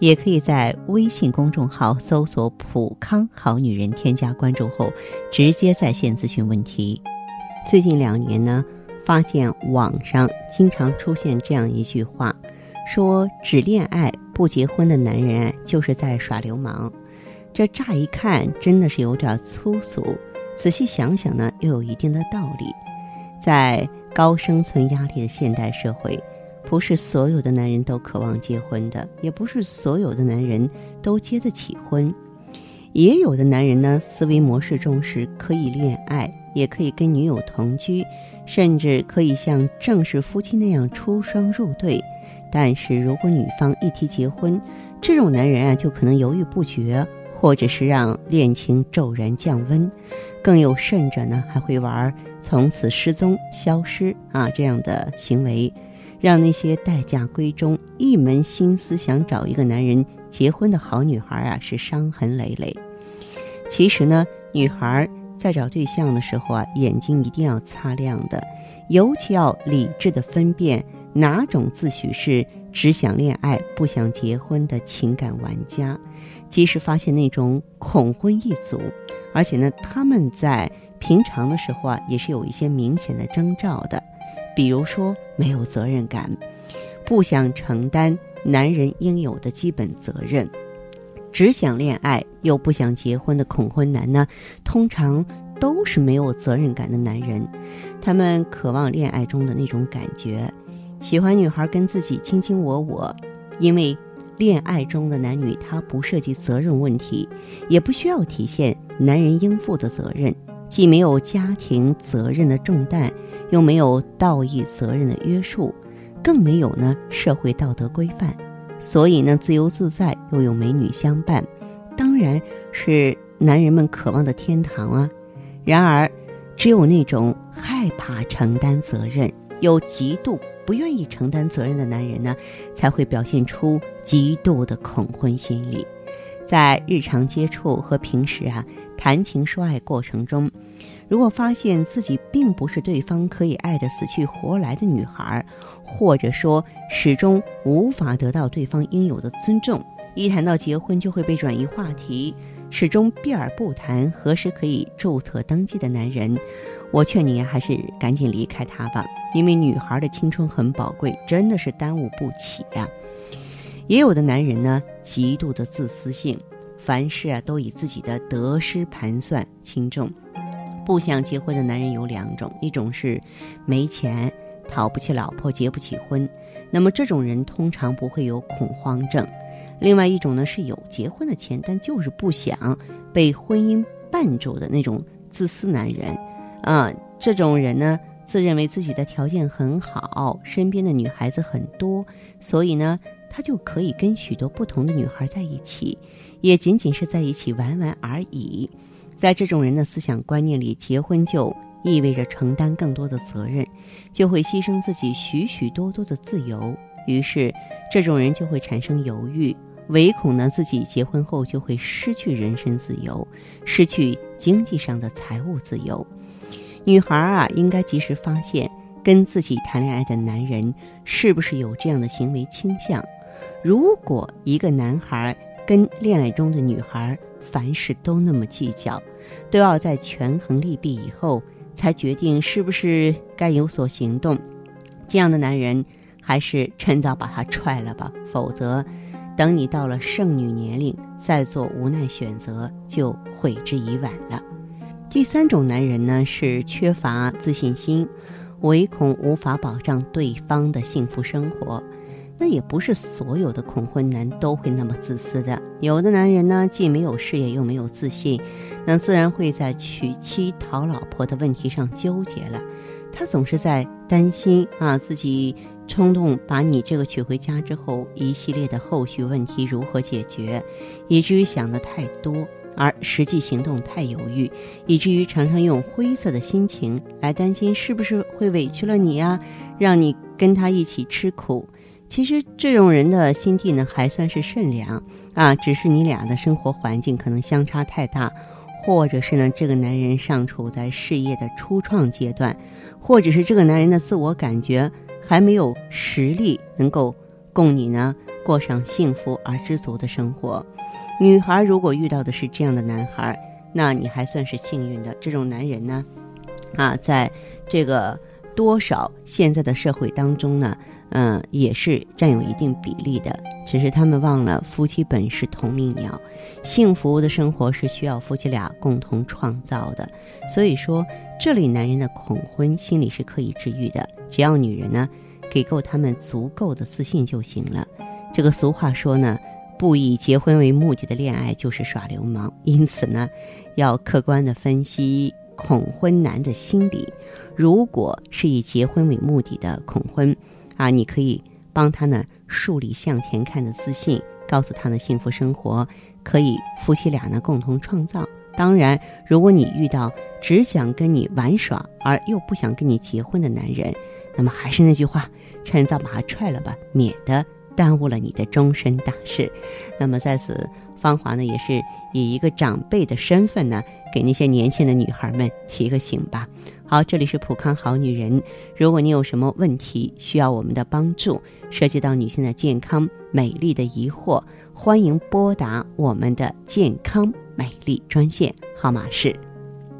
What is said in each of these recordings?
也可以在微信公众号搜索“普康好女人”，添加关注后直接在线咨询问题。最近两年呢，发现网上经常出现这样一句话，说只恋爱不结婚的男人就是在耍流氓。这乍一看真的是有点粗俗，仔细想想呢，又有一定的道理。在高生存压力的现代社会，不是所有的男人都渴望结婚的，也不是所有的男人都结得起婚。也有的男人呢，思维模式中是可以恋爱，也可以跟女友同居，甚至可以像正式夫妻那样出双入对。但是如果女方一提结婚，这种男人啊，就可能犹豫不决。或者是让恋情骤然降温，更有甚者呢，还会玩从此失踪、消失啊这样的行为，让那些待嫁闺中、一门心思想找一个男人结婚的好女孩啊是伤痕累累。其实呢，女孩在找对象的时候啊，眼睛一定要擦亮的，尤其要理智的分辨哪种自诩是只想恋爱不想结婚的情感玩家。及时发现那种恐婚一族，而且呢，他们在平常的时候啊，也是有一些明显的征兆的，比如说没有责任感，不想承担男人应有的基本责任，只想恋爱又不想结婚的恐婚男呢，通常都是没有责任感的男人，他们渴望恋爱中的那种感觉，喜欢女孩跟自己卿卿我我，因为。恋爱中的男女，他不涉及责任问题，也不需要体现男人应负的责任，既没有家庭责任的重担，又没有道义责任的约束，更没有呢社会道德规范，所以呢自由自在又有美女相伴，当然是男人们渴望的天堂啊。然而，只有那种害怕承担责任又极度。不愿意承担责任的男人呢，才会表现出极度的恐婚心理。在日常接触和平时啊谈情说爱过程中，如果发现自己并不是对方可以爱得死去活来的女孩，或者说始终无法得到对方应有的尊重，一谈到结婚就会被转移话题。始终避而不谈何时可以注册登记的男人，我劝你还是赶紧离开他吧，因为女孩的青春很宝贵，真的是耽误不起呀。也有的男人呢，极度的自私性，凡事啊都以自己的得失盘算轻重。不想结婚的男人有两种，一种是没钱，讨不起老婆，结不起婚，那么这种人通常不会有恐慌症。另外一种呢是有结婚的钱，但就是不想被婚姻绊住的那种自私男人，啊，这种人呢自认为自己的条件很好，身边的女孩子很多，所以呢他就可以跟许多不同的女孩在一起，也仅仅是在一起玩玩而已。在这种人的思想观念里，结婚就意味着承担更多的责任，就会牺牲自己许许多多的自由，于是这种人就会产生犹豫。唯恐呢自己结婚后就会失去人身自由，失去经济上的财务自由。女孩啊，应该及时发现跟自己谈恋爱的男人是不是有这样的行为倾向。如果一个男孩跟恋爱中的女孩凡事都那么计较，都要在权衡利弊以后才决定是不是该有所行动，这样的男人还是趁早把他踹了吧，否则。等你到了剩女年龄，再做无奈选择，就悔之已晚了。第三种男人呢，是缺乏自信心，唯恐无法保障对方的幸福生活。那也不是所有的恐婚男都会那么自私的，有的男人呢，既没有事业又没有自信，那自然会在娶妻讨老婆的问题上纠结了。他总是在担心啊，自己。冲动把你这个娶回家之后，一系列的后续问题如何解决，以至于想的太多，而实际行动太犹豫，以至于常常用灰色的心情来担心是不是会委屈了你呀，让你跟他一起吃苦。其实这种人的心地呢还算是善良啊，只是你俩的生活环境可能相差太大，或者是呢这个男人尚处在事业的初创阶段，或者是这个男人的自我感觉还没有实力能够供你呢过上幸福而知足的生活。女孩如果遇到的是这样的男孩，那你还算是幸运的。这种男人呢，啊，在这个多少现在的社会当中呢？嗯，也是占有一定比例的，只是他们忘了夫妻本是同命鸟，幸福的生活是需要夫妻俩共同创造的。所以说，这类男人的恐婚心理是可以治愈的，只要女人呢给够他们足够的自信就行了。这个俗话说呢，不以结婚为目的的恋爱就是耍流氓，因此呢，要客观的分析恐婚男的心理。如果是以结婚为目的的恐婚，啊，你可以帮他呢树立向前看的自信，告诉他呢幸福生活可以夫妻俩呢共同创造。当然，如果你遇到只想跟你玩耍而又不想跟你结婚的男人，那么还是那句话，趁早把他踹了吧，免得耽误了你的终身大事。那么在此，芳华呢也是以一个长辈的身份呢，给那些年轻的女孩们提个醒吧。好，这里是普康好女人。如果你有什么问题需要我们的帮助，涉及到女性的健康、美丽的疑惑，欢迎拨打我们的健康美丽专线，号码是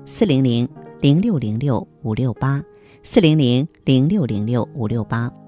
四零零零六零六五六八四零零零六零六五六八。